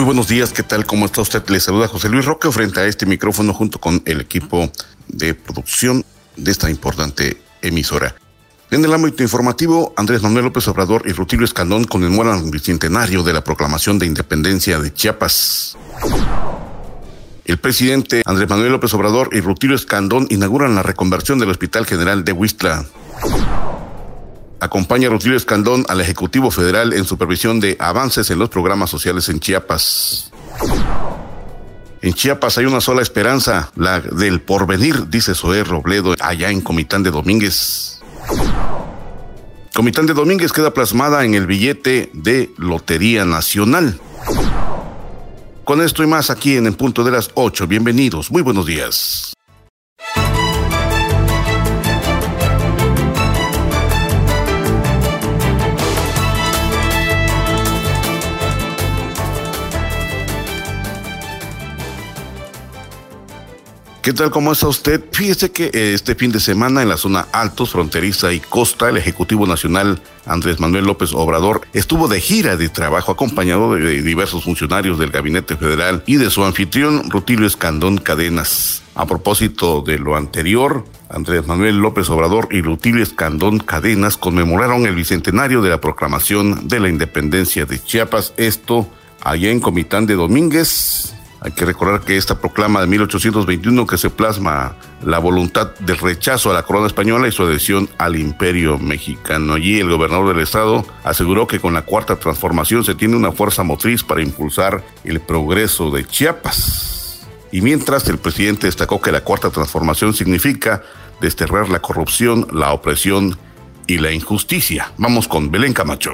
Muy buenos días, ¿qué tal? ¿Cómo está usted? Le saluda José Luis Roque frente a este micrófono junto con el equipo de producción de esta importante emisora. En el ámbito informativo, Andrés Manuel López Obrador y Rutilio Escandón conmemoran el bicentenario de la proclamación de independencia de Chiapas. El presidente Andrés Manuel López Obrador y Rutilio Escandón inauguran la reconversión del Hospital General de Huistla acompaña a Rutilio Escandón al Ejecutivo Federal en supervisión de avances en los programas sociales en Chiapas. En Chiapas hay una sola esperanza, la del porvenir, dice Zoé Robledo, allá en Comitán de Domínguez. Comitán de Domínguez queda plasmada en el billete de Lotería Nacional. Con esto y más aquí en el punto de las 8. Bienvenidos, muy buenos días. ¿Qué tal? ¿Cómo está usted? Fíjese que eh, este fin de semana en la zona Altos, Fronteriza y Costa, el Ejecutivo Nacional Andrés Manuel López Obrador estuvo de gira de trabajo acompañado de diversos funcionarios del Gabinete Federal y de su anfitrión Rutilio Escandón Cadenas. A propósito de lo anterior, Andrés Manuel López Obrador y Rutilio Escandón Cadenas conmemoraron el bicentenario de la proclamación de la independencia de Chiapas, esto allá en Comitán de Domínguez, hay que recordar que esta proclama de 1821 que se plasma la voluntad del rechazo a la corona española y su adhesión al imperio mexicano. Allí el gobernador del estado aseguró que con la cuarta transformación se tiene una fuerza motriz para impulsar el progreso de Chiapas. Y mientras el presidente destacó que la cuarta transformación significa desterrar la corrupción, la opresión y la injusticia. Vamos con Belén Camacho.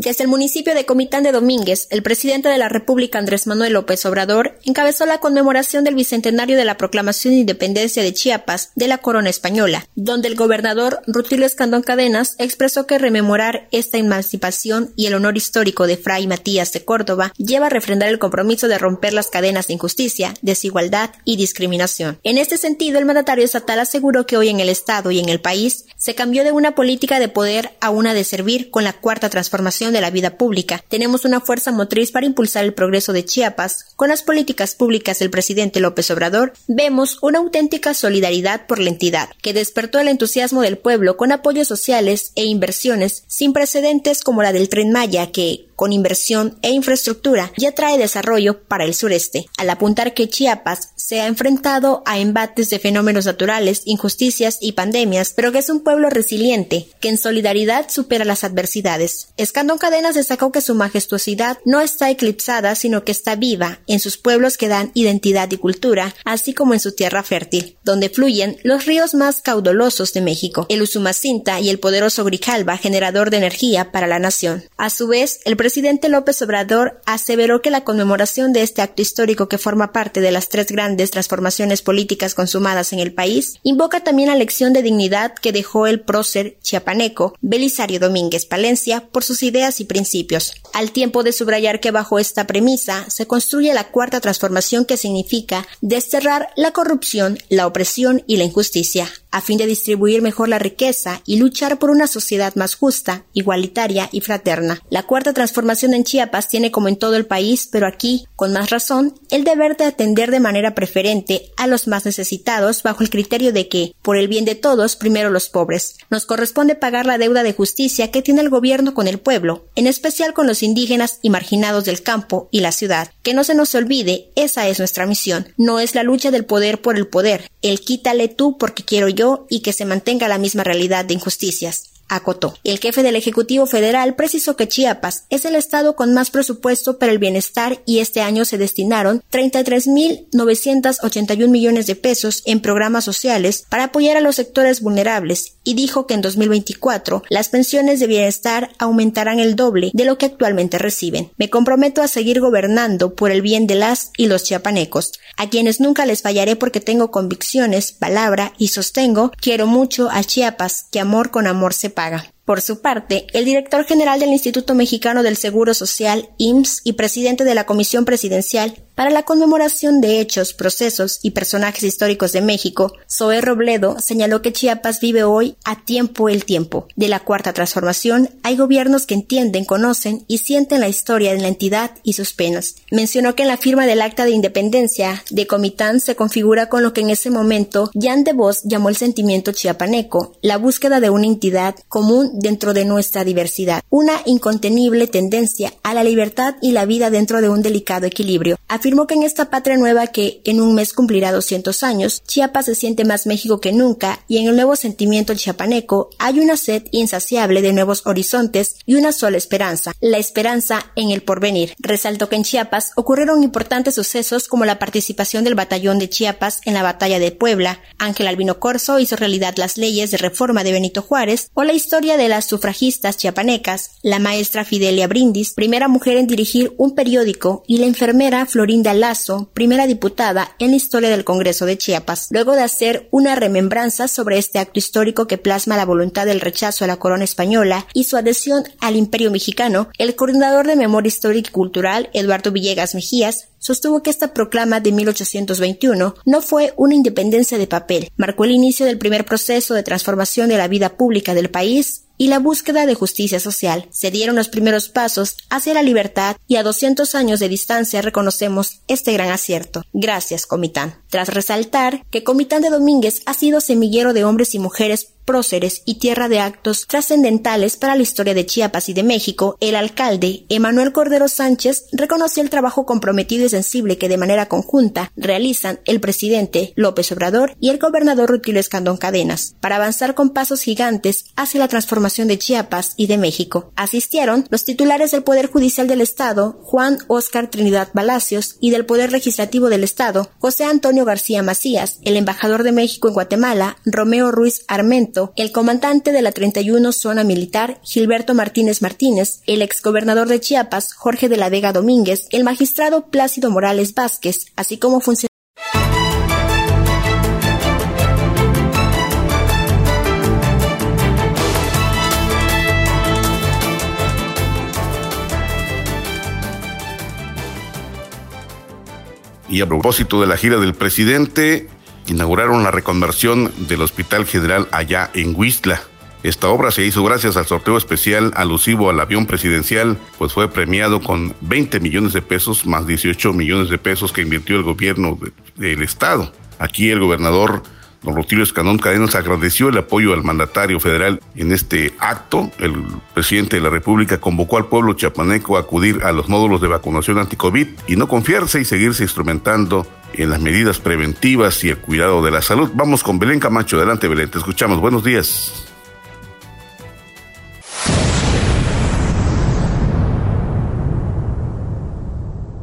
Desde el municipio de Comitán de Domínguez, el presidente de la República Andrés Manuel López Obrador encabezó la conmemoración del bicentenario de la proclamación de independencia de Chiapas de la corona española, donde el gobernador Rutilio Escandón Cadenas expresó que rememorar esta emancipación y el honor histórico de Fray Matías de Córdoba lleva a refrendar el compromiso de romper las cadenas de injusticia, desigualdad y discriminación. En este sentido, el mandatario estatal aseguró que hoy en el Estado y en el país se cambió de una política de poder a una de servir con la cuarta transformación de la vida pública. Tenemos una fuerza motriz para impulsar el progreso de Chiapas. Con las políticas públicas del presidente López Obrador, vemos una auténtica solidaridad por la entidad, que despertó el entusiasmo del pueblo con apoyos sociales e inversiones sin precedentes como la del tren Maya, que, con inversión e infraestructura, ya trae desarrollo para el sureste, al apuntar que Chiapas se ha enfrentado a embates de fenómenos naturales, injusticias y pandemias, pero que es un pueblo resiliente, que en solidaridad supera las adversidades. Escandón Cadenas destacó que su majestuosidad no está eclipsada, sino que está viva en sus pueblos que dan identidad y cultura, así como en su tierra fértil, donde fluyen los ríos más caudalosos de México, el Usumacinta y el poderoso Grijalba, generador de energía para la nación. A su vez, el presidente López Obrador aseveró que la conmemoración de este acto histórico que forma parte de las tres grandes transformaciones políticas consumadas en el país invoca también la lección de dignidad que dejó el prócer chiapaneco Belisario Domínguez Palencia por sus ideas y principios, al tiempo de subrayar que bajo esta premisa se construye la cuarta transformación que significa desterrar la corrupción, la opresión y la injusticia, a fin de distribuir mejor la riqueza y luchar por una sociedad más justa, igualitaria y fraterna. La cuarta transformación en Chiapas tiene como en todo el país, pero aquí, con más razón, el deber de atender de manera preferente a los más necesitados bajo el criterio de que, por el bien de todos, primero los pobres. Nos corresponde pagar la deuda de justicia que tiene el gobierno con el pueblo, en especial con los indígenas y marginados del campo y la ciudad. Que no se nos olvide, esa es nuestra misión. No es la lucha del poder por el poder, el quítale tú porque quiero yo y que se mantenga la misma realidad de injusticias. Acotó. El jefe del Ejecutivo Federal precisó que Chiapas es el estado con más presupuesto para el bienestar y este año se destinaron 33.981 millones de pesos en programas sociales para apoyar a los sectores vulnerables y dijo que en 2024 las pensiones de bienestar aumentarán el doble de lo que actualmente reciben. Me comprometo a seguir gobernando por el bien de las y los chiapanecos, a quienes nunca les fallaré porque tengo convicciones, palabra y sostengo, quiero mucho a Chiapas, que amor con amor se paga. Por su parte, el director general del Instituto Mexicano del Seguro Social, IMSS, y presidente de la Comisión Presidencial para la conmemoración de hechos, procesos y personajes históricos de México, Zoé Robledo señaló que Chiapas vive hoy a tiempo el tiempo. De la cuarta transformación, hay gobiernos que entienden, conocen y sienten la historia de la entidad y sus penas. Mencionó que en la firma del acta de independencia de Comitán se configura con lo que en ese momento Jan de Vos llamó el sentimiento chiapaneco, la búsqueda de una entidad común dentro de nuestra diversidad, una incontenible tendencia a la libertad y la vida dentro de un delicado equilibrio. Afirmó que en esta patria nueva que en un mes cumplirá 200 años, Chiapas se siente más México que nunca y en el nuevo sentimiento chiapaneco hay una sed insaciable de nuevos horizontes y una sola esperanza, la esperanza en el porvenir. Resaltó que en Chiapas ocurrieron importantes sucesos como la participación del batallón de Chiapas en la batalla de Puebla, Ángel Albino Corso hizo realidad las leyes de reforma de Benito Juárez o la historia de las sufragistas chiapanecas, la maestra Fidelia Brindis, primera mujer en dirigir un periódico, y la enfermera Florinda Lazo, primera diputada en la historia del Congreso de Chiapas. Luego de hacer una remembranza sobre este acto histórico que plasma la voluntad del rechazo a la corona española y su adhesión al imperio mexicano, el coordinador de Memoria Histórica y Cultural, Eduardo Villegas Mejías, sostuvo que esta proclama de 1821 no fue una independencia de papel, marcó el inicio del primer proceso de transformación de la vida pública del país y la búsqueda de justicia social. Se dieron los primeros pasos hacia la libertad y a 200 años de distancia reconocemos este gran acierto. Gracias, Comitán. Tras resaltar que Comitán de Domínguez ha sido semillero de hombres y mujeres próceres y tierra de actos trascendentales para la historia de Chiapas y de México, el alcalde, Emanuel Cordero Sánchez, reconoció el trabajo comprometido y sensible que de manera conjunta realizan el presidente López Obrador y el gobernador Rutilio Escandón Cadenas para avanzar con pasos gigantes hacia la transformación de Chiapas y de México. Asistieron los titulares del Poder Judicial del Estado, Juan Oscar Trinidad Palacios, y del Poder Legislativo del Estado, José Antonio García Macías, el embajador de México en Guatemala, Romeo Ruiz Armento, el comandante de la 31 Zona Militar, Gilberto Martínez Martínez, el exgobernador de Chiapas, Jorge de la Vega Domínguez, el magistrado Plácido Morales Vázquez, así como funcionarios Y a propósito de la gira del presidente, inauguraron la reconversión del Hospital General allá en Huistla. Esta obra se hizo gracias al sorteo especial alusivo al avión presidencial, pues fue premiado con 20 millones de pesos más 18 millones de pesos que invirtió el gobierno del estado. Aquí el gobernador Don Rutilio Escandón Cadenas agradeció el apoyo al mandatario federal en este acto. El presidente de la República convocó al pueblo chiapaneco a acudir a los módulos de vacunación anti-COVID y no confiarse y seguirse instrumentando en las medidas preventivas y el cuidado de la salud. Vamos con Belén Camacho. Adelante, Belén. Te escuchamos. Buenos días.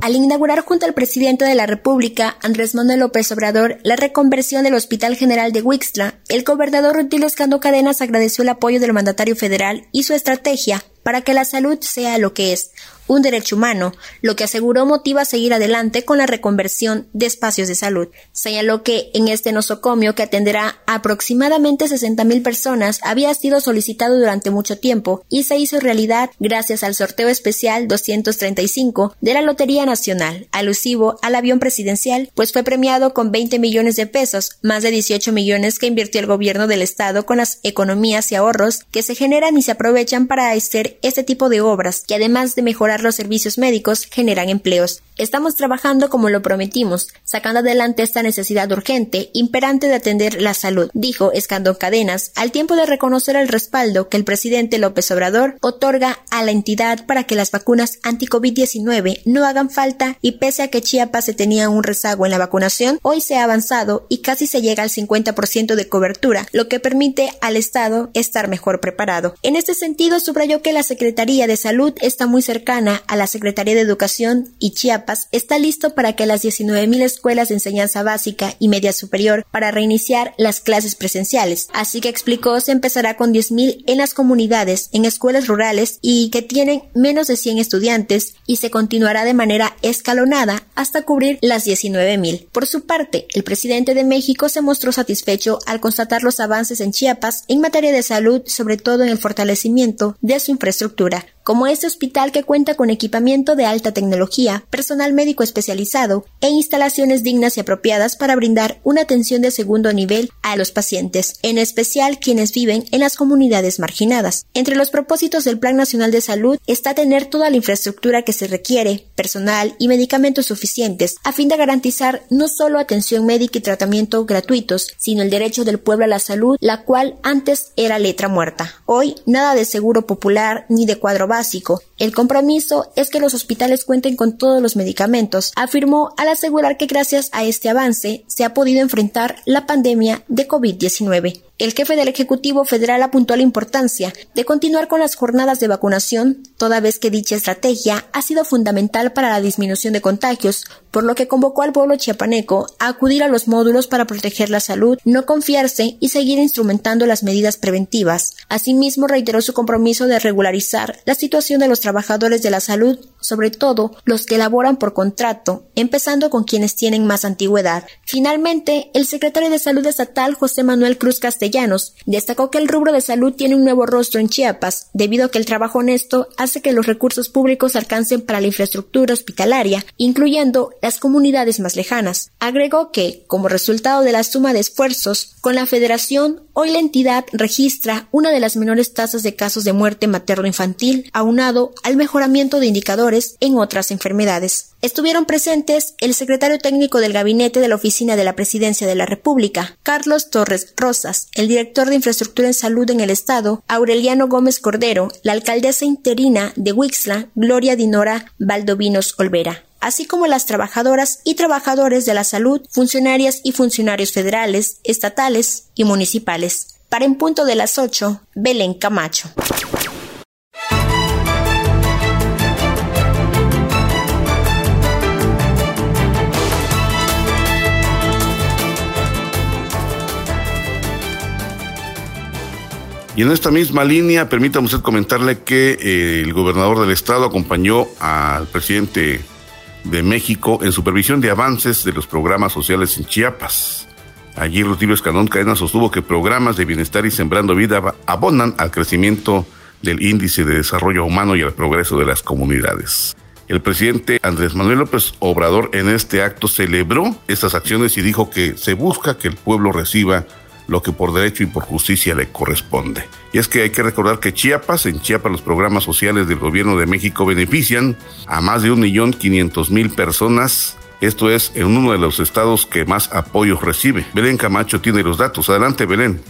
Al inaugurar junto al presidente de la República, Andrés Manuel López Obrador, la reconversión del Hospital General de Huixtla, el gobernador Rutilio Escando Cadenas agradeció el apoyo del mandatario federal y su estrategia para que la salud sea lo que es, un derecho humano, lo que aseguró motiva a seguir adelante con la reconversión de espacios de salud. Señaló que en este nosocomio que atenderá a aproximadamente 60.000 personas había sido solicitado durante mucho tiempo y se hizo realidad gracias al sorteo especial 235 de la Lotería Nacional, alusivo al avión presidencial, pues fue premiado con 20 millones de pesos, más de 18 millones que invirtió el gobierno del estado con las economías y ahorros que se generan y se aprovechan para hacer hacer este tipo de obras que además de mejorar los servicios médicos generan empleos. Estamos trabajando como lo prometimos, sacando adelante esta necesidad urgente, imperante de atender la salud, dijo Escandón Cadenas, al tiempo de reconocer el respaldo que el presidente López Obrador otorga a la entidad para que las vacunas anti-COVID-19 no hagan falta y pese a que Chiapas se tenía un rezago en la vacunación, hoy se ha avanzado y casi se llega al 50% de cobertura, lo que permite al Estado estar mejor preparado. En este sentido, subrayó que la Secretaría de Salud está muy cercana a la Secretaría de Educación y Chiapas está listo para que las 19.000 escuelas de enseñanza básica y media superior para reiniciar las clases presenciales. Así que explicó se empezará con 10.000 en las comunidades, en escuelas rurales y que tienen menos de 100 estudiantes y se continuará de manera escalonada hasta cubrir las 19.000. Por su parte, el presidente de México se mostró satisfecho al constatar los avances en Chiapas en materia de salud, sobre todo en el fortalecimiento de su infraestructura, como este hospital que cuenta con equipamiento de alta tecnología, personal médico especializado e instalaciones dignas y apropiadas para brindar una atención de segundo nivel a los pacientes, en especial quienes viven en las comunidades marginadas. Entre los propósitos del Plan Nacional de Salud está tener toda la infraestructura que se requiere, personal y medicamentos suficientes, a fin de garantizar no solo atención médica y tratamiento gratuitos, sino el derecho del pueblo a la salud, la cual antes era letra muerta. Hoy, nada de seguro popular ni de cuadro básico. El compromiso es que los hospitales cuenten con todos los medicamentos, afirmó al asegurar que gracias a este avance se ha podido enfrentar la pandemia de COVID-19. El jefe del Ejecutivo Federal apuntó la importancia de continuar con las jornadas de vacunación, toda vez que dicha estrategia ha sido fundamental para la disminución de contagios, por lo que convocó al pueblo chiapaneco a acudir a los módulos para proteger la salud, no confiarse y seguir instrumentando las medidas preventivas. Asimismo, reiteró su compromiso de regularizar la situación de los trabajadores de la salud, sobre todo los que laboran por contrato, empezando con quienes tienen más antigüedad. Finalmente, el secretario de Salud Estatal, José Manuel Cruz Castellano, destacó que el rubro de salud tiene un nuevo rostro en Chiapas, debido a que el trabajo honesto hace que los recursos públicos alcancen para la infraestructura hospitalaria, incluyendo las comunidades más lejanas. Agregó que, como resultado de la suma de esfuerzos, con la federación, hoy la entidad registra una de las menores tasas de casos de muerte materno-infantil, aunado al mejoramiento de indicadores en otras enfermedades. Estuvieron presentes el secretario técnico del gabinete de la Oficina de la Presidencia de la República, Carlos Torres Rosas, el director de Infraestructura en Salud en el Estado, Aureliano Gómez Cordero, la alcaldesa interina de Huixla, Gloria Dinora Valdovinos Olvera así como las trabajadoras y trabajadores de la salud, funcionarias y funcionarios federales, estatales y municipales. Para en punto de las 8, Belén Camacho. Y en esta misma línea, permítame usted comentarle que eh, el gobernador del estado acompañó al presidente de México en supervisión de avances de los programas sociales en Chiapas. Allí Rutilio Escandón Cadena sostuvo que programas de bienestar y sembrando vida abonan al crecimiento del índice de desarrollo humano y al progreso de las comunidades. El presidente Andrés Manuel López Obrador en este acto celebró estas acciones y dijo que se busca que el pueblo reciba lo que por derecho y por justicia le corresponde. Y es que hay que recordar que Chiapas, en Chiapas los programas sociales del gobierno de México benefician a más de un millón quinientos mil personas. Esto es en uno de los estados que más apoyos recibe. Belén Camacho tiene los datos. Adelante, Belén.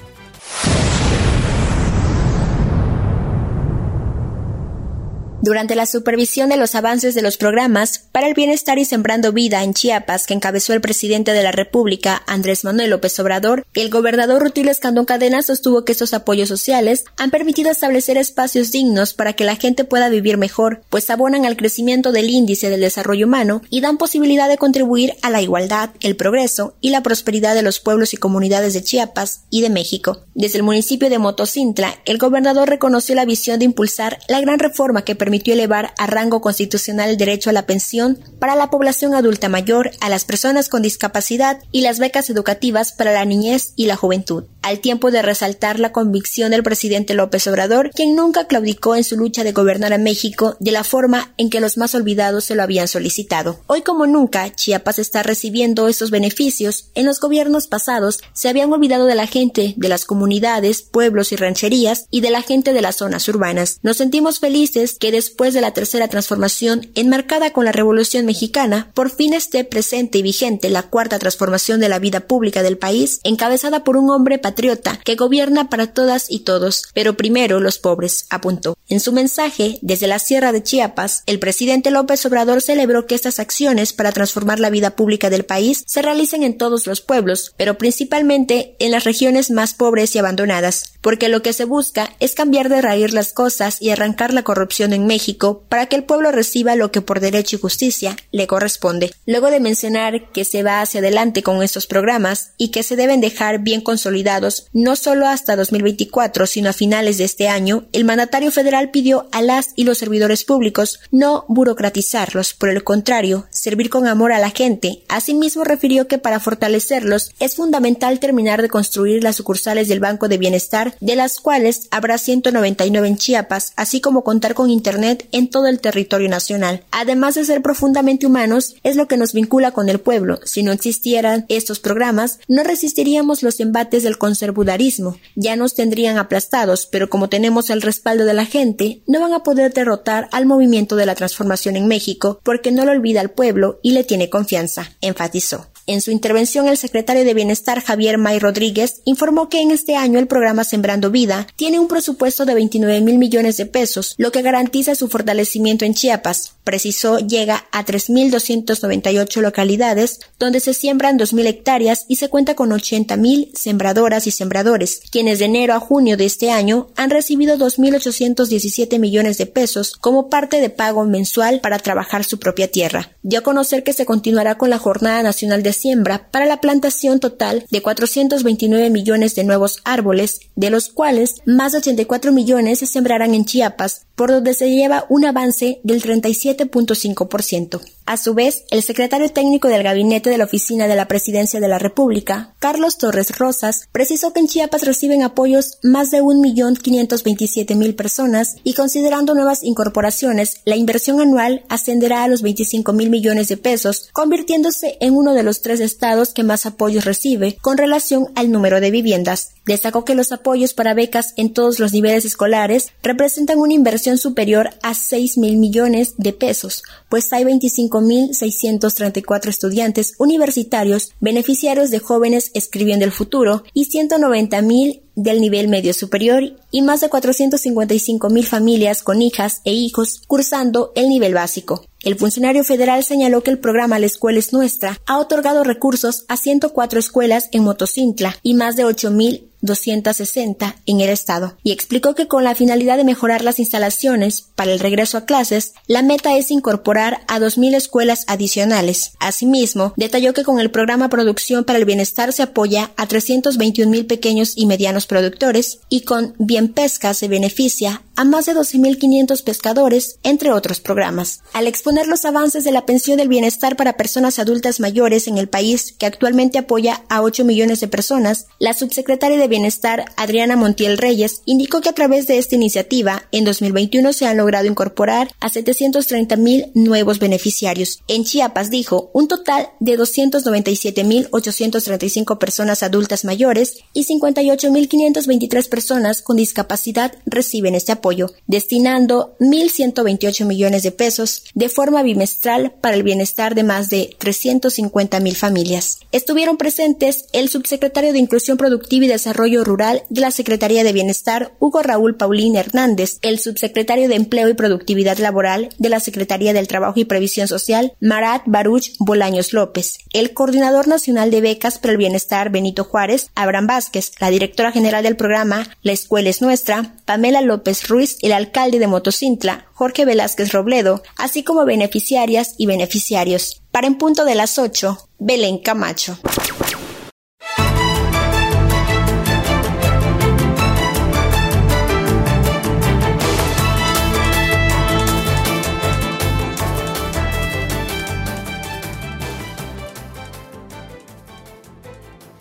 Durante la supervisión de los avances de los programas para el bienestar y sembrando vida en Chiapas que encabezó el presidente de la República, Andrés Manuel López Obrador, el gobernador Rutilio Escandón Cadena sostuvo que estos apoyos sociales han permitido establecer espacios dignos para que la gente pueda vivir mejor, pues abonan al crecimiento del índice del desarrollo humano y dan posibilidad de contribuir a la igualdad, el progreso y la prosperidad de los pueblos y comunidades de Chiapas y de México. Desde el municipio de Motocintla, el gobernador reconoció la visión de impulsar la gran reforma que permite permitió elevar a rango constitucional el derecho a la pensión para la población adulta mayor, a las personas con discapacidad y las becas educativas para la niñez y la juventud, al tiempo de resaltar la convicción del presidente López Obrador, quien nunca claudicó en su lucha de gobernar a México de la forma en que los más olvidados se lo habían solicitado. Hoy como nunca, Chiapas está recibiendo estos beneficios. En los gobiernos pasados se habían olvidado de la gente, de las comunidades, pueblos y rancherías y de la gente de las zonas urbanas. Nos sentimos felices que después de la tercera transformación enmarcada con la Revolución Mexicana, por fin esté presente y vigente la cuarta transformación de la vida pública del país, encabezada por un hombre patriota que gobierna para todas y todos, pero primero los pobres, apuntó. En su mensaje, desde la Sierra de Chiapas, el presidente López Obrador celebró que estas acciones para transformar la vida pública del país se realicen en todos los pueblos, pero principalmente en las regiones más pobres y abandonadas, porque lo que se busca es cambiar de raíz las cosas y arrancar la corrupción en México para que el pueblo reciba lo que por derecho y justicia le corresponde. Luego de mencionar que se va hacia adelante con estos programas y que se deben dejar bien consolidados no solo hasta 2024, sino a finales de este año, el mandatario federal pidió a las y los servidores públicos no burocratizarlos, por el contrario, servir con amor a la gente. Asimismo refirió que para fortalecerlos es fundamental terminar de construir las sucursales del Banco de Bienestar de las cuales habrá 199 en Chiapas, así como contar con Internet en todo el territorio nacional. Además de ser profundamente humanos, es lo que nos vincula con el pueblo. Si no existieran estos programas, no resistiríamos los embates del conservadurismo. Ya nos tendrían aplastados, pero como tenemos el respaldo de la gente, no van a poder derrotar al movimiento de la transformación en México porque no lo olvida el pueblo y le tiene confianza, enfatizó. En su intervención, el secretario de Bienestar Javier May Rodríguez informó que en este año el programa Sembrando Vida tiene un presupuesto de 29 mil millones de pesos, lo que garantiza su fortalecimiento en Chiapas. Precisó llega a 3.298 localidades, donde se siembran 2.000 hectáreas y se cuenta con 80.000 sembradoras y sembradores, quienes de enero a junio de este año han recibido 2.817 millones de pesos como parte de pago mensual para trabajar su propia tierra. Dio a conocer que se continuará con la Jornada Nacional de siembra para la plantación total de 429 millones de nuevos árboles, de los cuales más de 84 millones se sembrarán en Chiapas, por donde se lleva un avance del 37.5%. A su vez, el secretario técnico del gabinete de la Oficina de la Presidencia de la República, Carlos Torres Rosas, precisó que en Chiapas reciben apoyos más de 1.527.000 personas y considerando nuevas incorporaciones, la inversión anual ascenderá a los 25.000 millones de pesos, convirtiéndose en uno de los tres estados que más apoyos recibe con relación al número de viviendas. Destacó que los apoyos para becas en todos los niveles escolares representan una inversión superior a 6 mil millones de pesos, pues hay 25.634 estudiantes universitarios beneficiarios de jóvenes escribiendo el futuro y 190.000 del nivel medio superior y más de 455 mil familias con hijas e hijos cursando el nivel básico. El funcionario federal señaló que el programa La Escuela es Nuestra ha otorgado recursos a 104 escuelas en Motocintla y más de 8 mil 260 en el estado y explicó que con la finalidad de mejorar las instalaciones para el regreso a clases, la meta es incorporar a 2.000 escuelas adicionales. Asimismo, detalló que con el programa Producción para el Bienestar se apoya a 321.000 pequeños y medianos productores y con Bien Pesca se beneficia a más de 12.500 pescadores, entre otros programas. Al exponer los avances de la pensión del bienestar para personas adultas mayores en el país, que actualmente apoya a 8 millones de personas, la subsecretaria de Bienestar, Adriana Montiel Reyes, indicó que a través de esta iniciativa, en 2021 se han logrado incorporar a 730 mil nuevos beneficiarios. En Chiapas, dijo, un total de 297.835 personas adultas mayores y 58.523 personas con discapacidad reciben este apoyo, destinando 1.128 millones de pesos de forma bimestral para el bienestar de más de 350 mil familias. Estuvieron presentes el subsecretario de Inclusión Productiva y Desarrollo Rural de la Secretaría de Bienestar, Hugo Raúl Paulín Hernández, el subsecretario de Empleo y Productividad Laboral de la Secretaría del Trabajo y Previsión Social, Marat Baruch Bolaños López, el coordinador nacional de becas para el bienestar Benito Juárez, Abraham Vázquez, la directora general del programa La Escuela es Nuestra, Pamela López Ruiz, el alcalde de Motocintla, Jorge Velázquez Robledo, así como beneficiarias y beneficiarios. Para en punto de las 8, Belén Camacho.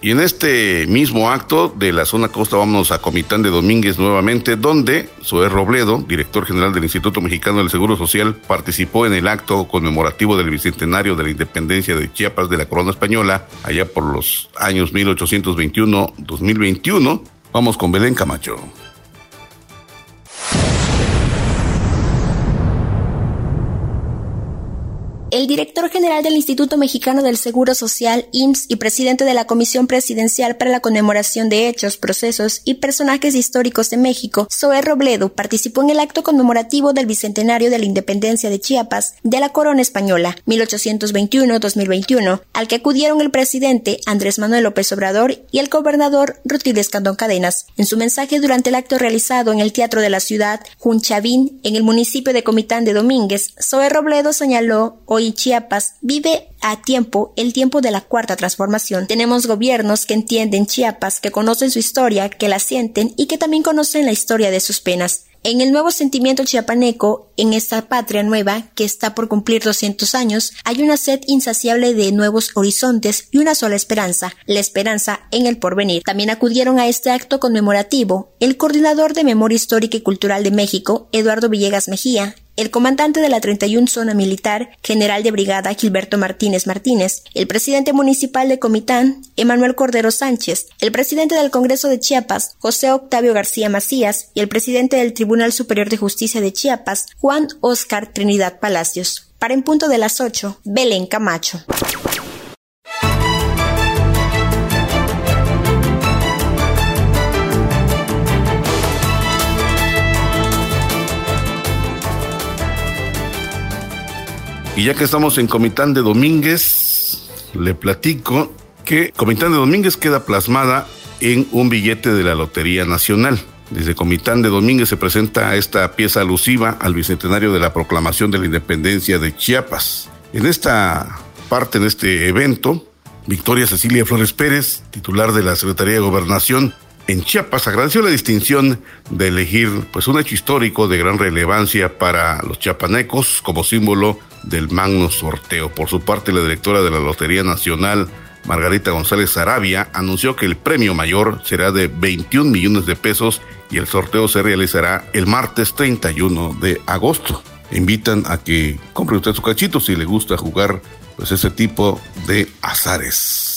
Y en este mismo acto de la zona costa vamos a Comitán de Domínguez nuevamente, donde Zoé Robledo, director general del Instituto Mexicano del Seguro Social, participó en el acto conmemorativo del bicentenario de la independencia de Chiapas de la corona española, allá por los años 1821-2021. Vamos con Belén Camacho. El director general del Instituto Mexicano del Seguro Social, IMSS, y presidente de la Comisión Presidencial para la Conmemoración de Hechos, Procesos y Personajes Históricos de México, Zoé Robledo, participó en el acto conmemorativo del Bicentenario de la Independencia de Chiapas de la Corona Española, 1821-2021, al que acudieron el presidente Andrés Manuel López Obrador y el gobernador Rutilio Escandón Cadenas. En su mensaje durante el acto realizado en el Teatro de la Ciudad, Junchavín, en el municipio de Comitán de Domínguez, Zoé Robledo señaló hoy Chiapas vive a tiempo el tiempo de la cuarta transformación. Tenemos gobiernos que entienden Chiapas, que conocen su historia, que la sienten y que también conocen la historia de sus penas. En el nuevo sentimiento chiapaneco, en esta patria nueva que está por cumplir 200 años, hay una sed insaciable de nuevos horizontes y una sola esperanza, la esperanza en el porvenir. También acudieron a este acto conmemorativo el coordinador de Memoria Histórica y Cultural de México, Eduardo Villegas Mejía, el comandante de la 31 Zona Militar, general de brigada Gilberto Martínez Martínez, el presidente municipal de Comitán, Emanuel Cordero Sánchez, el presidente del Congreso de Chiapas, José Octavio García Macías, y el presidente del Tribunal Superior de Justicia de Chiapas, Juan Oscar Trinidad Palacios. Para en punto de las 8, Belén Camacho. Y ya que estamos en Comitán de Domínguez, le platico que Comitán de Domínguez queda plasmada en un billete de la Lotería Nacional. Desde Comitán de Domínguez se presenta esta pieza alusiva al bicentenario de la proclamación de la independencia de Chiapas. En esta parte, en este evento, Victoria Cecilia Flores Pérez, titular de la Secretaría de Gobernación, en Chiapas agradeció la distinción de elegir pues un hecho histórico de gran relevancia para los chiapanecos como símbolo del magno sorteo. Por su parte, la directora de la Lotería Nacional, Margarita González Arabia, anunció que el premio mayor será de 21 millones de pesos y el sorteo se realizará el martes 31 de agosto. Invitan a que compre usted su cachito si le gusta jugar pues ese tipo de azares.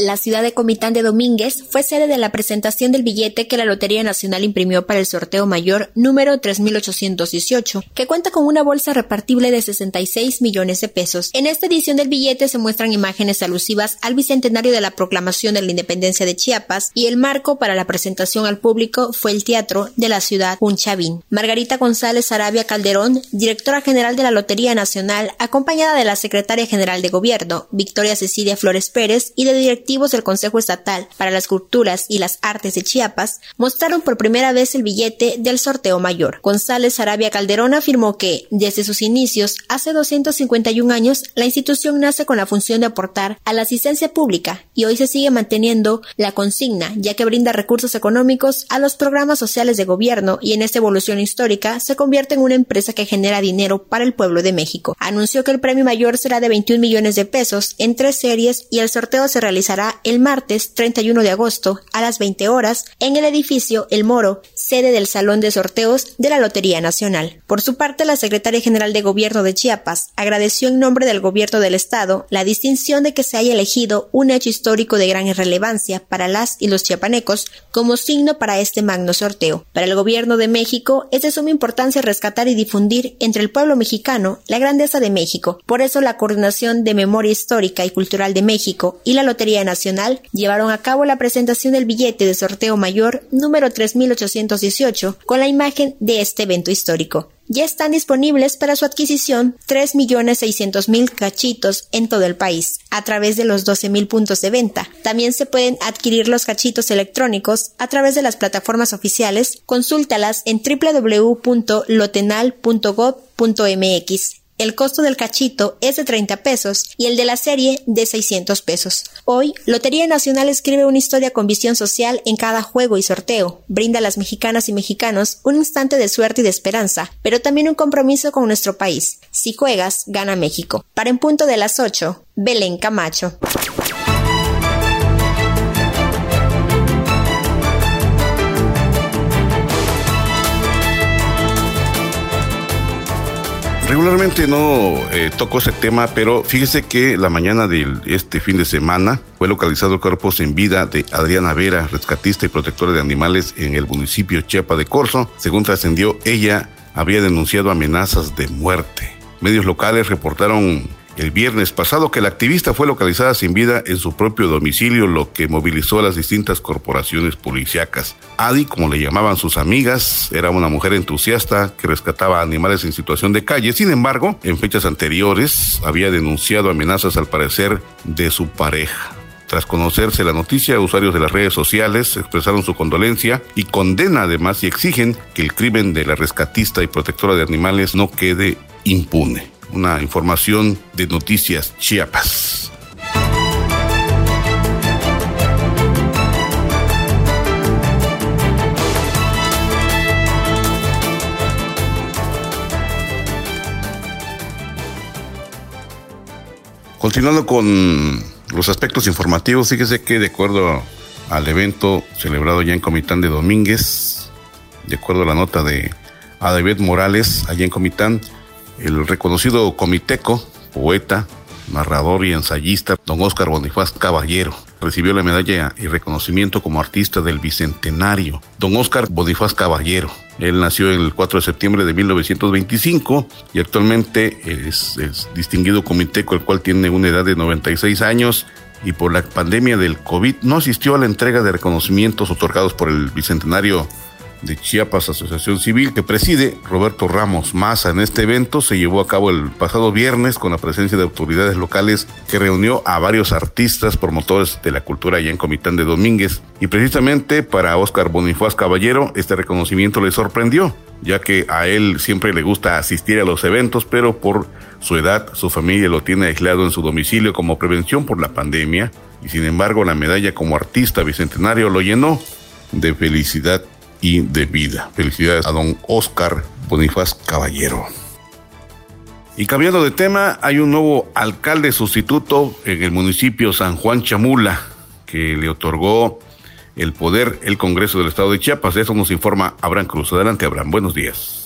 La ciudad de Comitán de Domínguez fue sede de la presentación del billete que la Lotería Nacional imprimió para el sorteo mayor número 3818, que cuenta con una bolsa repartible de 66 millones de pesos. En esta edición del billete se muestran imágenes alusivas al bicentenario de la proclamación de la independencia de Chiapas y el marco para la presentación al público fue el teatro de la ciudad Unchavín. Margarita González Arabia Calderón, directora general de la Lotería Nacional, acompañada de la secretaria general de Gobierno, Victoria Cecilia Flores Pérez, y de del Consejo Estatal para las Culturas y las Artes de Chiapas mostraron por primera vez el billete del sorteo mayor. González Arabia Calderón afirmó que, desde sus inicios, hace 251 años, la institución nace con la función de aportar a la asistencia pública y hoy se sigue manteniendo la consigna, ya que brinda recursos económicos a los programas sociales de gobierno y en esta evolución histórica se convierte en una empresa que genera dinero para el pueblo de México. Anunció que el premio mayor será de 21 millones de pesos en tres series y el sorteo se realizará el martes 31 de agosto a las 20 horas en el edificio El Moro, sede del Salón de Sorteos de la Lotería Nacional. Por su parte, la secretaria general de Gobierno de Chiapas agradeció en nombre del Gobierno del Estado la distinción de que se haya elegido un hecho histórico de gran relevancia para las y los chiapanecos como signo para este magno sorteo. Para el Gobierno de México es de suma importancia rescatar y difundir entre el pueblo mexicano la grandeza de México. Por eso la Coordinación de Memoria Histórica y Cultural de México y la Lotería Nacional llevaron a cabo la presentación del billete de sorteo mayor número 3818 con la imagen de este evento histórico. Ya están disponibles para su adquisición 3.600.000 cachitos en todo el país, a través de los 12.000 puntos de venta. También se pueden adquirir los cachitos electrónicos a través de las plataformas oficiales. Consúltalas en www.lotenal.gov.mx El costo del cachito es de 30 pesos y el de la serie de 600 pesos. Hoy, Lotería Nacional escribe una historia con visión social en cada juego y sorteo. Brinda a las mexicanas y mexicanos un instante de suerte y de esperanza, pero también un compromiso con nuestro país. Si juegas, gana México. Para en punto de las 8, Belén Camacho. Regularmente no eh, toco ese tema, pero fíjese que la mañana de este fin de semana fue localizado el cuerpo sin vida de Adriana Vera, rescatista y protectora de animales en el municipio Chiapa de Corzo. Según trascendió, ella había denunciado amenazas de muerte. Medios locales reportaron el viernes pasado que la activista fue localizada sin vida en su propio domicilio, lo que movilizó a las distintas corporaciones policíacas. Adi, como le llamaban sus amigas, era una mujer entusiasta que rescataba animales en situación de calle. Sin embargo, en fechas anteriores había denunciado amenazas al parecer de su pareja. Tras conocerse la noticia, usuarios de las redes sociales expresaron su condolencia y condena además y exigen que el crimen de la rescatista y protectora de animales no quede impune una información de Noticias Chiapas. Continuando con los aspectos informativos, fíjese que de acuerdo al evento celebrado ya en Comitán de Domínguez, de acuerdo a la nota de David Morales, allá en Comitán, el reconocido comiteco, poeta, narrador y ensayista, don Oscar Bonifaz Caballero. Recibió la medalla y reconocimiento como artista del Bicentenario. Don Oscar Bonifaz Caballero. Él nació el 4 de septiembre de 1925 y actualmente es, es distinguido comiteco, el cual tiene una edad de 96 años y por la pandemia del COVID no asistió a la entrega de reconocimientos otorgados por el Bicentenario de Chiapas Asociación Civil que preside Roberto Ramos Maza. En este evento se llevó a cabo el pasado viernes con la presencia de autoridades locales que reunió a varios artistas, promotores de la cultura allá en Comitán de Domínguez. Y precisamente para Óscar Bonifaz Caballero este reconocimiento le sorprendió, ya que a él siempre le gusta asistir a los eventos, pero por su edad su familia lo tiene aislado en su domicilio como prevención por la pandemia. Y sin embargo la medalla como artista bicentenario lo llenó de felicidad y de vida. Felicidades a don Oscar Bonifaz Caballero. Y cambiando de tema, hay un nuevo alcalde sustituto en el municipio San Juan Chamula que le otorgó el poder el Congreso del Estado de Chiapas. De eso nos informa Abraham Cruz. Adelante, Abraham. Buenos días.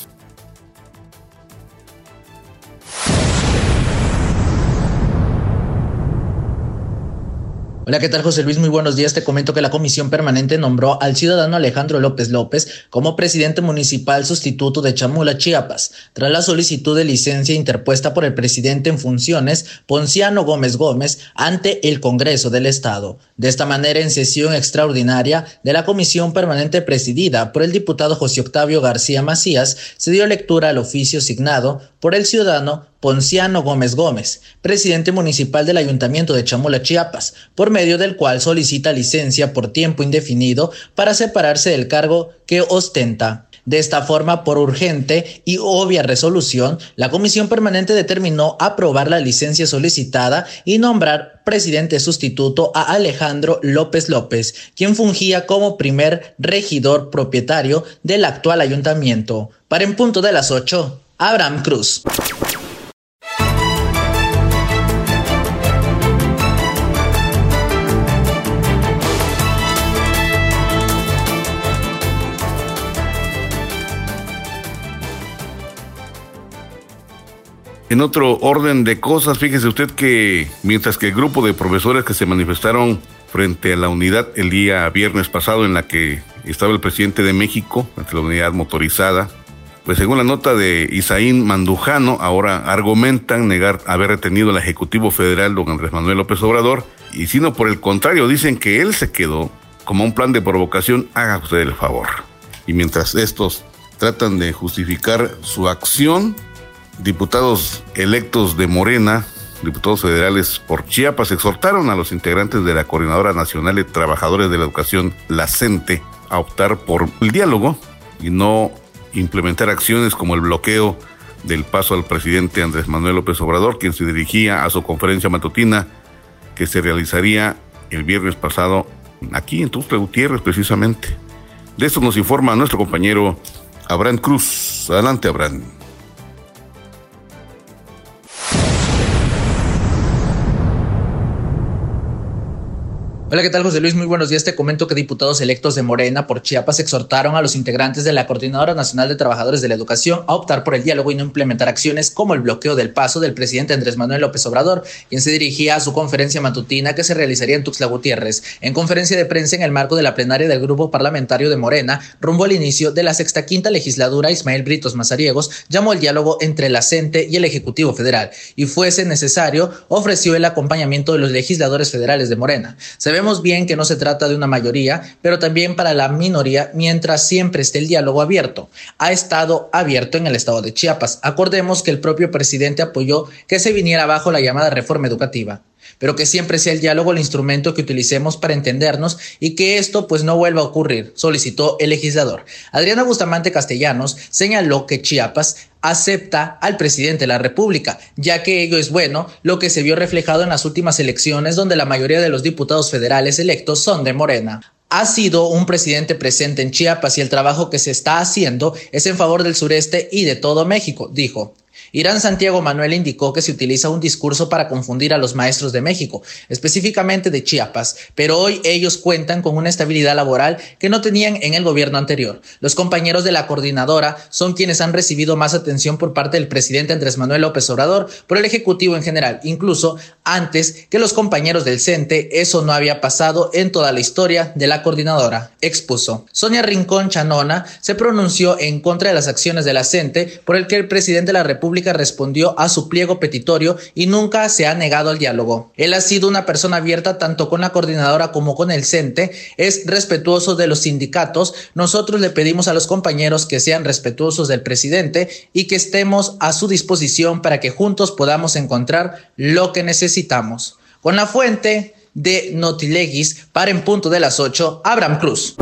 Hola, ¿qué tal José Luis? Muy buenos días. Te comento que la comisión permanente nombró al ciudadano Alejandro López López como presidente municipal sustituto de Chamula, Chiapas, tras la solicitud de licencia interpuesta por el presidente en funciones, Ponciano Gómez Gómez, ante el Congreso del Estado. De esta manera, en sesión extraordinaria de la comisión permanente presidida por el diputado José Octavio García Macías, se dio lectura al oficio signado por el ciudadano Ponciano Gómez Gómez, presidente municipal del Ayuntamiento de Chamula, Chiapas, por medio del cual solicita licencia por tiempo indefinido para separarse del cargo que ostenta. De esta forma, por urgente y obvia resolución, la Comisión Permanente determinó aprobar la licencia solicitada y nombrar presidente sustituto a Alejandro López López, quien fungía como primer regidor propietario del actual ayuntamiento. Para en punto de las 8, Abraham Cruz. En otro orden de cosas, fíjese usted que mientras que el grupo de profesores que se manifestaron frente a la unidad el día viernes pasado en la que estaba el presidente de México, ante la unidad motorizada, pues según la nota de Isaín Mandujano, ahora argumentan negar haber retenido al Ejecutivo Federal don Andrés Manuel López Obrador, y sino por el contrario, dicen que él se quedó como un plan de provocación, haga usted el favor. Y mientras estos tratan de justificar su acción, diputados electos de Morena, diputados federales por Chiapas, exhortaron a los integrantes de la Coordinadora Nacional de Trabajadores de la Educación, la CENTE, a optar por el diálogo y no implementar acciones como el bloqueo del paso al presidente Andrés Manuel López Obrador, quien se dirigía a su conferencia matutina que se realizaría el viernes pasado aquí en Tuxtla Gutiérrez precisamente. De esto nos informa nuestro compañero Abraham Cruz. Adelante, Abraham. Hola, ¿qué tal José Luis? Muy buenos días. Te comento que diputados electos de Morena por Chiapas exhortaron a los integrantes de la Coordinadora Nacional de Trabajadores de la Educación a optar por el diálogo y no implementar acciones como el bloqueo del paso del presidente Andrés Manuel López Obrador, quien se dirigía a su conferencia matutina que se realizaría en Tuxtla Gutiérrez. En conferencia de prensa en el marco de la plenaria del Grupo Parlamentario de Morena, rumbo al inicio de la sexta quinta legislatura, Ismael Britos Mazariegos llamó el diálogo entre la CENTE y el Ejecutivo Federal y fuese necesario ofreció el acompañamiento de los legisladores federales de Morena. Bien que no se trata de una mayoría, pero también para la minoría, mientras siempre esté el diálogo abierto. Ha estado abierto en el estado de Chiapas. Acordemos que el propio presidente apoyó que se viniera abajo la llamada reforma educativa pero que siempre sea el diálogo el instrumento que utilicemos para entendernos y que esto pues no vuelva a ocurrir, solicitó el legislador. Adriana Bustamante Castellanos señaló que Chiapas acepta al presidente de la República, ya que ello es bueno, lo que se vio reflejado en las últimas elecciones donde la mayoría de los diputados federales electos son de Morena ha sido un presidente presente en Chiapas y el trabajo que se está haciendo es en favor del sureste y de todo México, dijo. Irán Santiago Manuel indicó que se utiliza un discurso para confundir a los maestros de México, específicamente de Chiapas, pero hoy ellos cuentan con una estabilidad laboral que no tenían en el gobierno anterior. Los compañeros de la coordinadora son quienes han recibido más atención por parte del presidente Andrés Manuel López Obrador, por el Ejecutivo en general, incluso antes que los compañeros del CENTE, eso no había pasado en toda la historia de la coordinadora, expuso. Sonia Rincón Chanona se pronunció en contra de las acciones de la CENTE por el que el presidente de la República respondió a su pliego petitorio y nunca se ha negado al diálogo. Él ha sido una persona abierta tanto con la coordinadora como con el CENTE, es respetuoso de los sindicatos. Nosotros le pedimos a los compañeros que sean respetuosos del presidente y que estemos a su disposición para que juntos podamos encontrar lo que necesitamos. Con la fuente de Notilegis para en punto de las 8, Abraham Cruz.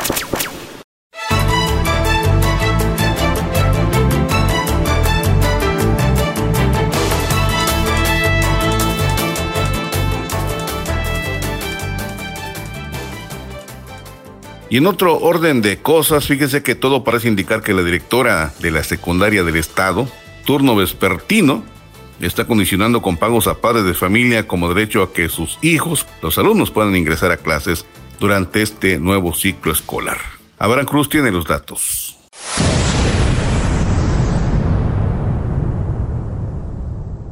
Y en otro orden de cosas, fíjese que todo parece indicar que la directora de la secundaria del Estado, turno vespertino, está condicionando con pagos a padres de familia como derecho a que sus hijos, los alumnos, puedan ingresar a clases durante este nuevo ciclo escolar. Abraham Cruz tiene los datos.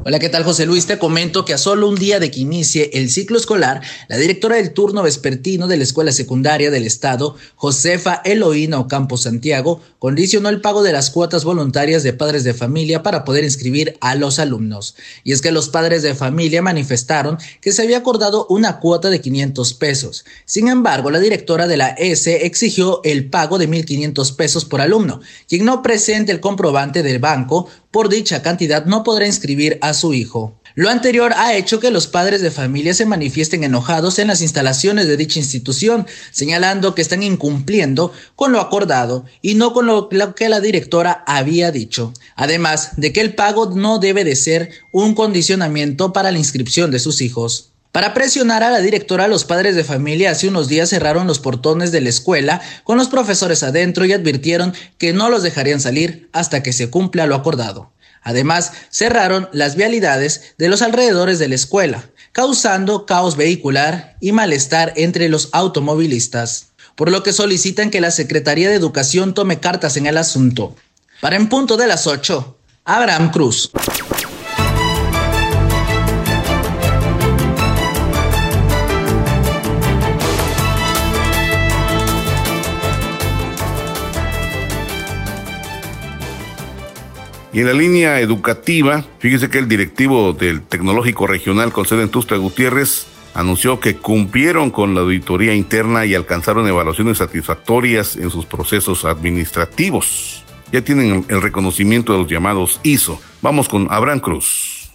Hola, ¿qué tal José Luis? Te comento que a solo un día de que inicie el ciclo escolar, la directora del turno vespertino de la Escuela Secundaria del Estado, Josefa Eloína Ocampo Santiago, condicionó el pago de las cuotas voluntarias de padres de familia para poder inscribir a los alumnos. Y es que los padres de familia manifestaron que se había acordado una cuota de 500 pesos. Sin embargo, la directora de la S exigió el pago de 1.500 pesos por alumno. Quien no presente el comprobante del banco por dicha cantidad no podrá inscribir a su hijo. Lo anterior ha hecho que los padres de familia se manifiesten enojados en las instalaciones de dicha institución, señalando que están incumpliendo con lo acordado y no con lo, que la directora había dicho. Además de que el pago no debe de ser un condicionamiento para la inscripción de sus hijos. Para presionar a la directora, los padres de familia hace unos días cerraron los portones de la escuela con los profesores adentro y advirtieron que no los dejarían salir hasta que se cumpla lo acordado. Además, cerraron las vialidades de los alrededores de la escuela, causando caos vehicular y malestar entre los automovilistas, por lo que solicitan que la Secretaría de Educación tome cartas en el asunto. Para en punto de las 8, Abraham Cruz. Y en la línea educativa, fíjese que el directivo del Tecnológico Regional con sede en Tusta Gutiérrez anunció que cumplieron con la auditoría interna y alcanzaron evaluaciones satisfactorias en sus procesos administrativos. Ya tienen el reconocimiento de los llamados ISO. Vamos con Abraham Cruz.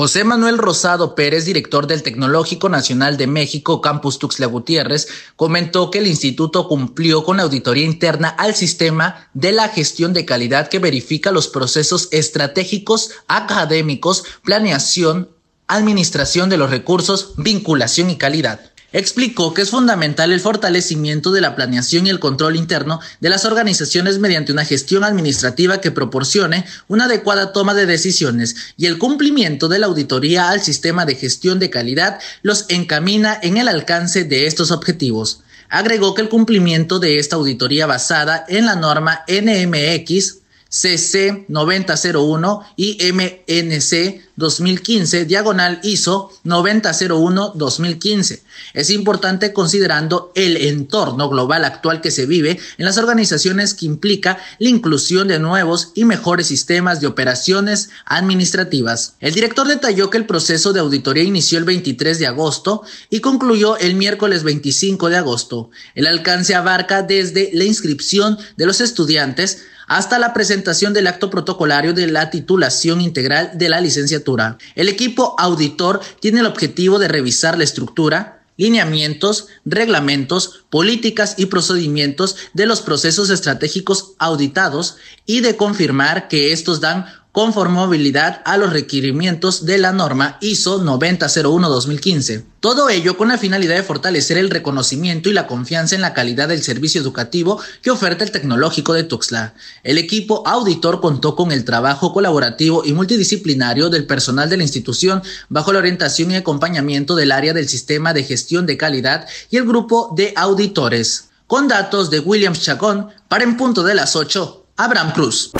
José Manuel Rosado Pérez, director del Tecnológico Nacional de México, Campus Tuxtla Gutiérrez, comentó que el instituto cumplió con auditoría interna al sistema de la gestión de calidad que verifica los procesos estratégicos, académicos, planeación, administración de los recursos, vinculación y calidad. Explicó que es fundamental el fortalecimiento de la planeación y el control interno de las organizaciones mediante una gestión administrativa que proporcione una adecuada toma de decisiones y el cumplimiento de la auditoría al sistema de gestión de calidad los encamina en el alcance de estos objetivos. Agregó que el cumplimiento de esta auditoría basada en la norma NMX CC 9001 y MNC 2015, diagonal ISO 9001 2015. Es importante considerando el entorno global actual que se vive en las organizaciones que implica la inclusión de nuevos y mejores sistemas de operaciones administrativas. El director detalló que el proceso de auditoría inició el 23 de agosto y concluyó el miércoles 25 de agosto. El alcance abarca desde la inscripción de los estudiantes hasta la presentación del acto protocolario de la titulación integral de la licenciatura. El equipo auditor tiene el objetivo de revisar la estructura, lineamientos, reglamentos, políticas y procedimientos de los procesos estratégicos auditados y de confirmar que estos dan conformabilidad a los requerimientos de la norma ISO 9001-2015. Todo ello con la finalidad de fortalecer el reconocimiento y la confianza en la calidad del servicio educativo que oferta el tecnológico de Tuxtla. El equipo auditor contó con el trabajo colaborativo y multidisciplinario del personal de la institución bajo la orientación y acompañamiento del área del sistema de gestión de calidad y el grupo de auditores. Con datos de Williams Chacón, para en punto de las 8, Abraham Cruz.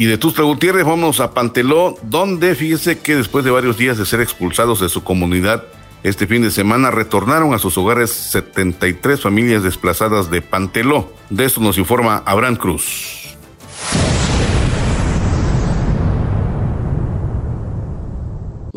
Y de Tuxtla Gutiérrez vamos a Panteló, donde fíjese que después de varios días de ser expulsados de su comunidad, este fin de semana retornaron a sus hogares 73 familias desplazadas de Panteló. De esto nos informa Abraham Cruz.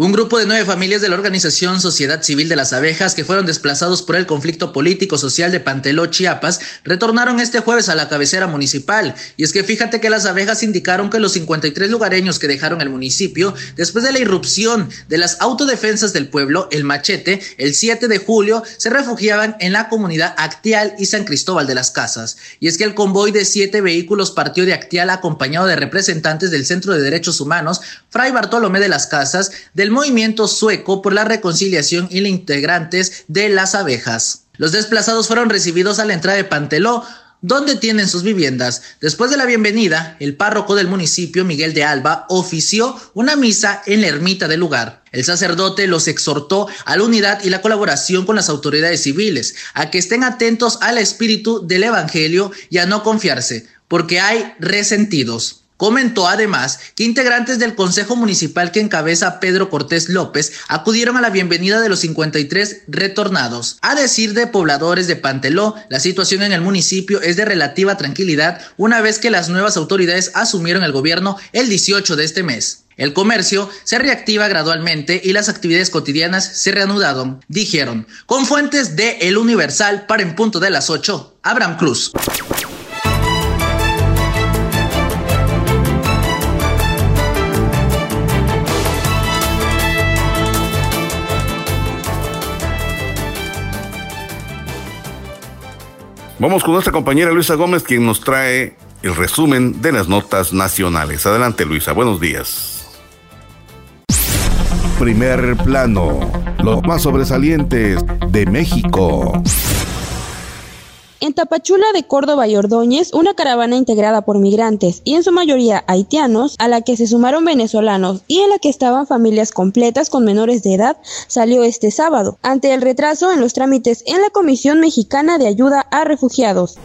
Un grupo de nueve familias de la organización Sociedad Civil de las Abejas que fueron desplazados por el conflicto político-social de Panteló, Chiapas, retornaron este jueves a la cabecera municipal. Y es que fíjate que las abejas indicaron que los 53 lugareños que dejaron el municipio después de la irrupción de las autodefensas del pueblo, el machete, el 7 de julio, se refugiaban en la comunidad Actial y San Cristóbal de las Casas. Y es que el convoy de siete vehículos partió de Actial acompañado de representantes del Centro de Derechos Humanos, Fray Bartolomé de las Casas, del movimiento sueco por la reconciliación y los integrantes de las abejas. Los desplazados fueron recibidos a la entrada de Panteló, donde tienen sus viviendas. Después de la bienvenida, el párroco del municipio, Miguel de Alba, ofició una misa en la ermita del lugar. El sacerdote los exhortó a la unidad y la colaboración con las autoridades civiles, a que estén atentos al espíritu del Evangelio y a no confiarse, porque hay resentidos. Comentó además que integrantes del Consejo Municipal que encabeza Pedro Cortés López acudieron a la bienvenida de los 53 retornados. A decir de pobladores de Panteló, la situación en el municipio es de relativa tranquilidad una vez que las nuevas autoridades asumieron el gobierno el 18 de este mes. El comercio se reactiva gradualmente y las actividades cotidianas se reanudaron, dijeron, con fuentes de El Universal para en punto de las 8, Abraham Cruz. Vamos con nuestra compañera Luisa Gómez, quien nos trae el resumen de las notas nacionales. Adelante, Luisa, buenos días. Primer plano, los más sobresalientes de México. En Tapachula de Córdoba y Ordóñez, una caravana integrada por migrantes y en su mayoría haitianos, a la que se sumaron venezolanos y en la que estaban familias completas con menores de edad, salió este sábado, ante el retraso en los trámites en la Comisión Mexicana de Ayuda a Refugiados.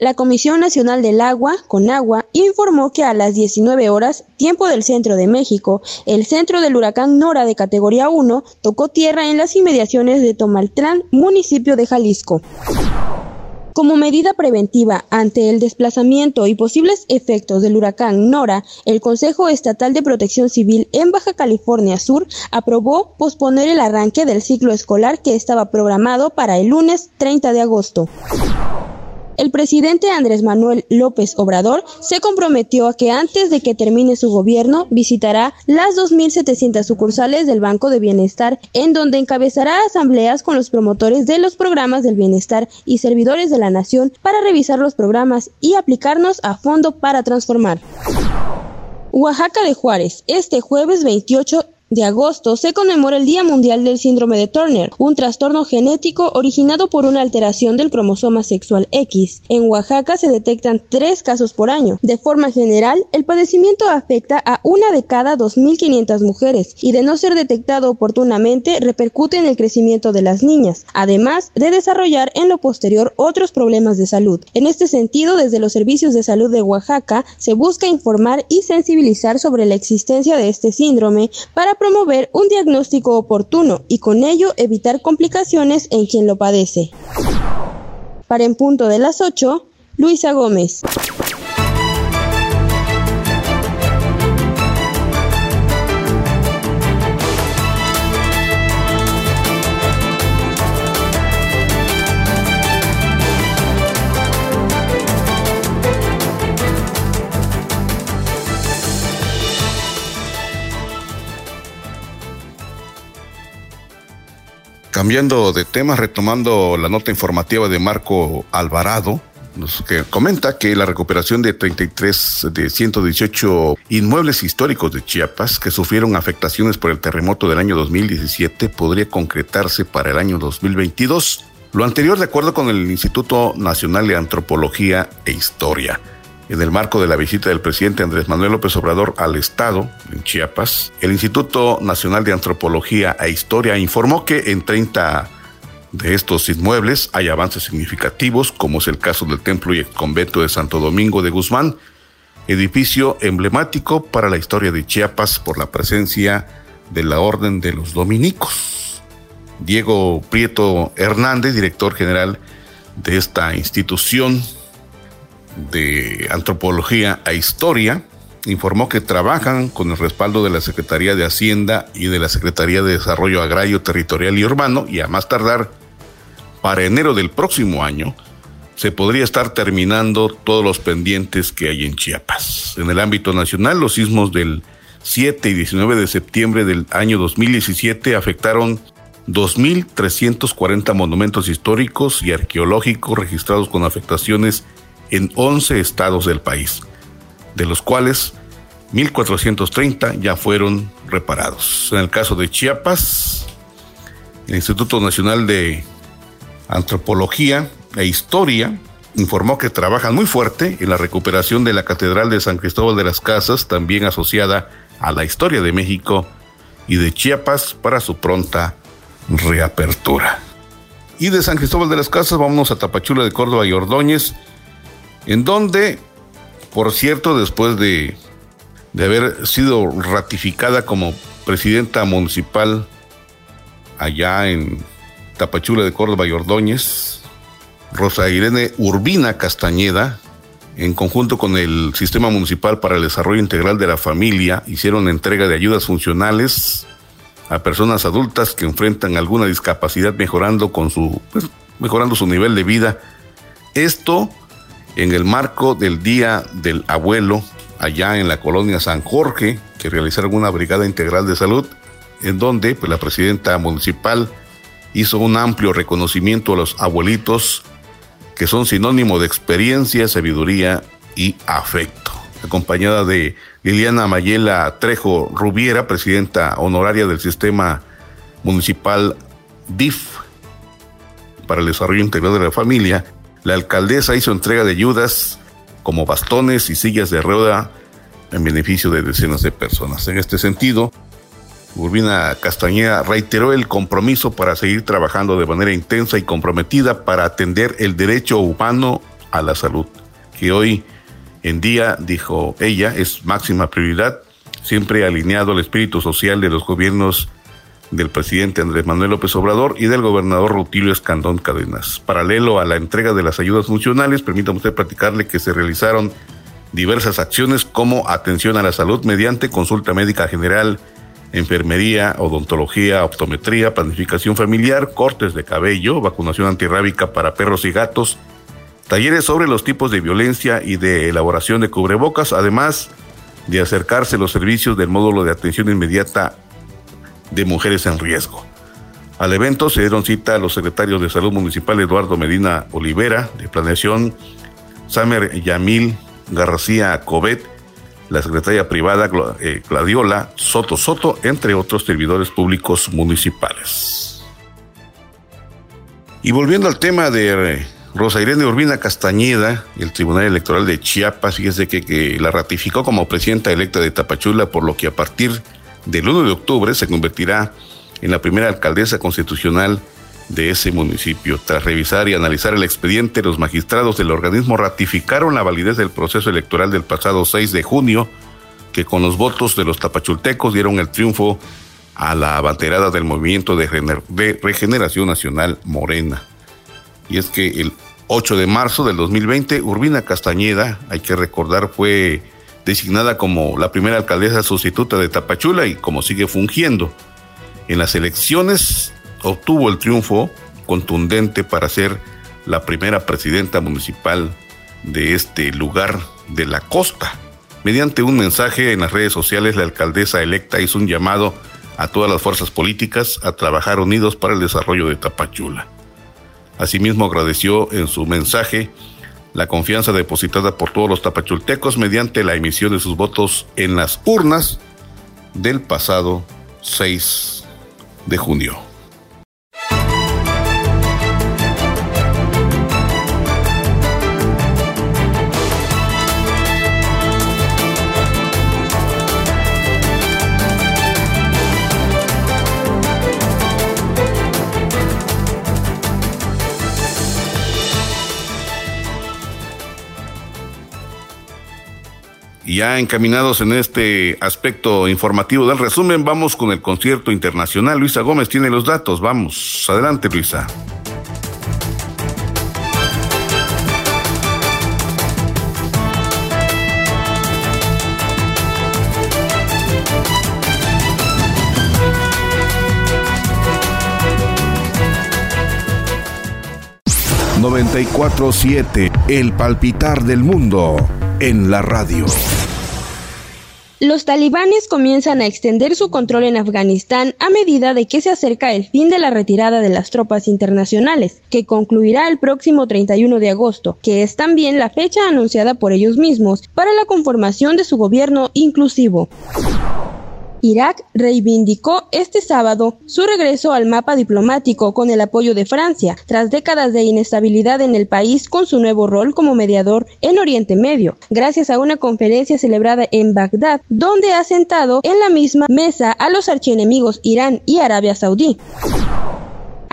La Comisión Nacional del Agua, CONAGUA, informó que a las 19 horas, tiempo del centro de México, el centro del huracán Nora de categoría 1 tocó tierra en las inmediaciones de Tomaltlán, municipio de Jalisco. Como medida preventiva ante el desplazamiento y posibles efectos del huracán Nora, el Consejo Estatal de Protección Civil en Baja California Sur aprobó posponer el arranque del ciclo escolar que estaba programado para el lunes 30 de agosto. El presidente Andrés Manuel López Obrador se comprometió a que antes de que termine su gobierno visitará las 2.700 sucursales del Banco de Bienestar, en donde encabezará asambleas con los promotores de los programas del bienestar y servidores de la nación para revisar los programas y aplicarnos a fondo para transformar. Oaxaca de Juárez, este jueves 28 de agosto se conmemora el Día Mundial del Síndrome de Turner, un trastorno genético originado por una alteración del cromosoma sexual X. En Oaxaca se detectan tres casos por año. De forma general, el padecimiento afecta a una de cada 2.500 mujeres y de no ser detectado oportunamente repercute en el crecimiento de las niñas, además de desarrollar en lo posterior otros problemas de salud. En este sentido, desde los servicios de salud de Oaxaca se busca informar y sensibilizar sobre la existencia de este síndrome para promover un diagnóstico oportuno y con ello evitar complicaciones en quien lo padece. Para en punto de las 8, Luisa Gómez. Cambiando de tema, retomando la nota informativa de Marco Alvarado, que comenta que la recuperación de 33 de 118 inmuebles históricos de Chiapas que sufrieron afectaciones por el terremoto del año 2017 podría concretarse para el año 2022. Lo anterior de acuerdo con el Instituto Nacional de Antropología e Historia. En el marco de la visita del presidente Andrés Manuel López Obrador al Estado, en Chiapas, el Instituto Nacional de Antropología e Historia informó que en 30 de estos inmuebles hay avances significativos, como es el caso del templo y el convento de Santo Domingo de Guzmán, edificio emblemático para la historia de Chiapas por la presencia de la Orden de los Dominicos. Diego Prieto Hernández, director general de esta institución, de Antropología e Historia informó que trabajan con el respaldo de la Secretaría de Hacienda y de la Secretaría de Desarrollo Agrario, Territorial y Urbano y a más tardar para enero del próximo año se podría estar terminando todos los pendientes que hay en Chiapas. En el ámbito nacional, los sismos del 7 y 19 de septiembre del año 2017 afectaron 2.340 monumentos históricos y arqueológicos registrados con afectaciones en 11 estados del país, de los cuales 1.430 ya fueron reparados. En el caso de Chiapas, el Instituto Nacional de Antropología e Historia informó que trabajan muy fuerte en la recuperación de la Catedral de San Cristóbal de las Casas, también asociada a la historia de México y de Chiapas para su pronta reapertura. Y de San Cristóbal de las Casas vamos a Tapachula de Córdoba y Ordóñez, en donde, por cierto, después de, de haber sido ratificada como presidenta municipal allá en Tapachula de Córdoba y Ordóñez, Rosa Irene Urbina Castañeda, en conjunto con el Sistema Municipal para el Desarrollo Integral de la Familia, hicieron entrega de ayudas funcionales a personas adultas que enfrentan alguna discapacidad mejorando con su pues, mejorando su nivel de vida. Esto en el marco del Día del Abuelo allá en la colonia San Jorge, que realizaron una brigada integral de salud, en donde pues, la presidenta municipal hizo un amplio reconocimiento a los abuelitos que son sinónimo de experiencia, sabiduría y afecto. Acompañada de Liliana Mayela Trejo Rubiera, presidenta honoraria del sistema municipal DIF para el desarrollo integral de la familia, la alcaldesa hizo entrega de ayudas como bastones y sillas de rueda en beneficio de decenas de personas. En este sentido, Urbina Castañeda reiteró el compromiso para seguir trabajando de manera intensa y comprometida para atender el derecho humano a la salud, que hoy en día, dijo ella, es máxima prioridad, siempre alineado al espíritu social de los gobiernos del presidente Andrés Manuel López Obrador y del gobernador Rutilio Escandón Cadenas. Paralelo a la entrega de las ayudas funcionales, permítame usted platicarle que se realizaron diversas acciones como atención a la salud mediante consulta médica general, enfermería, odontología, optometría, planificación familiar, cortes de cabello, vacunación antirrábica para perros y gatos, talleres sobre los tipos de violencia y de elaboración de cubrebocas, además de acercarse los servicios del módulo de atención inmediata de mujeres en riesgo. Al evento se dieron cita a los secretarios de Salud Municipal Eduardo Medina Olivera, de Planeación, Samer Yamil García Cobet, la secretaria privada eh, Gladiola Soto Soto, entre otros servidores públicos municipales. Y volviendo al tema de Rosa Irene Urbina Castañeda, el Tribunal Electoral de Chiapas, fíjese que, que la ratificó como presidenta electa de Tapachula, por lo que a partir del 1 de octubre se convertirá en la primera alcaldesa constitucional de ese municipio. Tras revisar y analizar el expediente, los magistrados del organismo ratificaron la validez del proceso electoral del pasado 6 de junio, que con los votos de los tapachultecos dieron el triunfo a la abanderada del movimiento de, regeneración nacional Morena. Y es que el 8 de marzo del 2020, Urbina Castañeda, hay que recordar, fue designada como la primera alcaldesa sustituta de Tapachula y como sigue fungiendo. En las elecciones obtuvo el triunfo contundente para ser la primera presidenta municipal de este lugar de la costa. Mediante un mensaje en las redes sociales, la alcaldesa electa hizo un llamado a todas las fuerzas políticas a trabajar unidos para el desarrollo de Tapachula. Asimismo, agradeció en su mensaje la confianza depositada por todos los tapachultecos mediante la emisión de sus votos en las urnas del pasado 6 de junio. Ya encaminados en este aspecto informativo del resumen, vamos con el concierto internacional. Luisa Gómez tiene los datos. Vamos, adelante Luisa. ...94.7... El palpitar del mundo... ...en la radio... Los talibanes comienzan a extender su control en Afganistán a medida de que se acerca el fin de la retirada de las tropas internacionales, que concluirá el próximo 31 de agosto, que es también la fecha anunciada por ellos mismos para la conformación de su gobierno inclusivo. Irak reivindicó este sábado su regreso al mapa diplomático con el apoyo de Francia, tras décadas de inestabilidad en el país con su nuevo rol como mediador en Oriente Medio, gracias a una conferencia celebrada en Bagdad, donde ha sentado en la misma mesa a los archienemigos Irán y Arabia Saudí.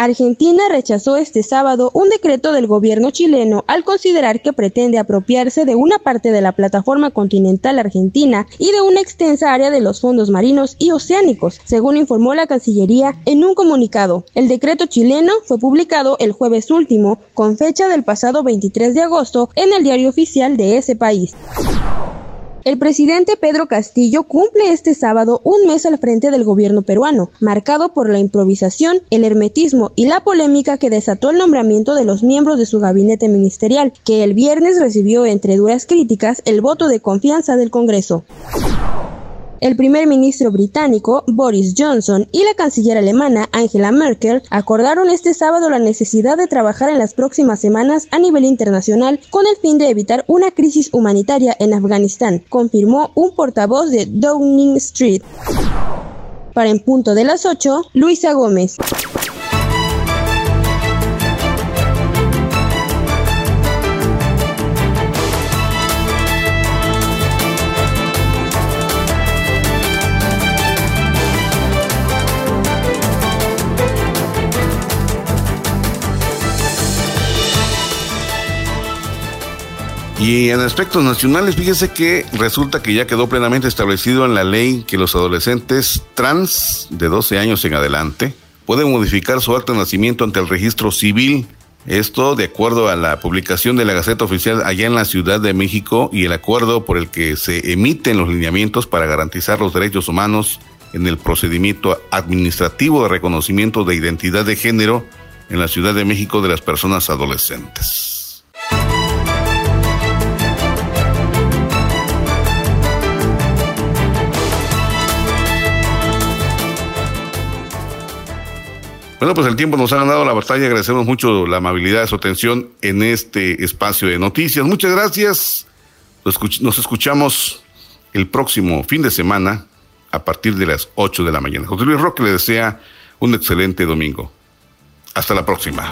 Argentina rechazó este sábado un decreto del gobierno chileno al considerar que pretende apropiarse de una parte de la plataforma continental argentina y de una extensa área de los fondos marinos y oceánicos, según informó la Cancillería en un comunicado. El decreto chileno fue publicado el jueves último, con fecha del pasado 23 de agosto, en el diario oficial de ese país. El presidente Pedro Castillo cumple este sábado un mes al frente del gobierno peruano, marcado por la improvisación, el hermetismo y la polémica que desató el nombramiento de los miembros de su gabinete ministerial, que el viernes recibió entre duras críticas el voto de confianza del Congreso. El primer ministro británico Boris Johnson y la canciller alemana Angela Merkel acordaron este sábado la necesidad de trabajar en las próximas semanas a nivel internacional con el fin de evitar una crisis humanitaria en Afganistán, confirmó un portavoz de Downing Street. Para en punto de las 8, Luisa Gómez. Y en aspectos nacionales, fíjese que resulta que ya quedó plenamente establecido en la ley que los adolescentes trans de 12 años en adelante pueden modificar su acta de nacimiento ante el registro civil. Esto de acuerdo a la publicación de la Gaceta Oficial allá en la Ciudad de México y el acuerdo por el que se emiten los lineamientos para garantizar los derechos humanos en el procedimiento administrativo de reconocimiento de identidad de género en la Ciudad de México de las personas adolescentes. Bueno, pues el tiempo nos ha ganado la batalla. Agradecemos mucho la amabilidad de su atención en este espacio de noticias. Muchas gracias. Nos escuchamos el próximo fin de semana a partir de las 8 de la mañana. José Luis Roque le desea un excelente domingo. Hasta la próxima.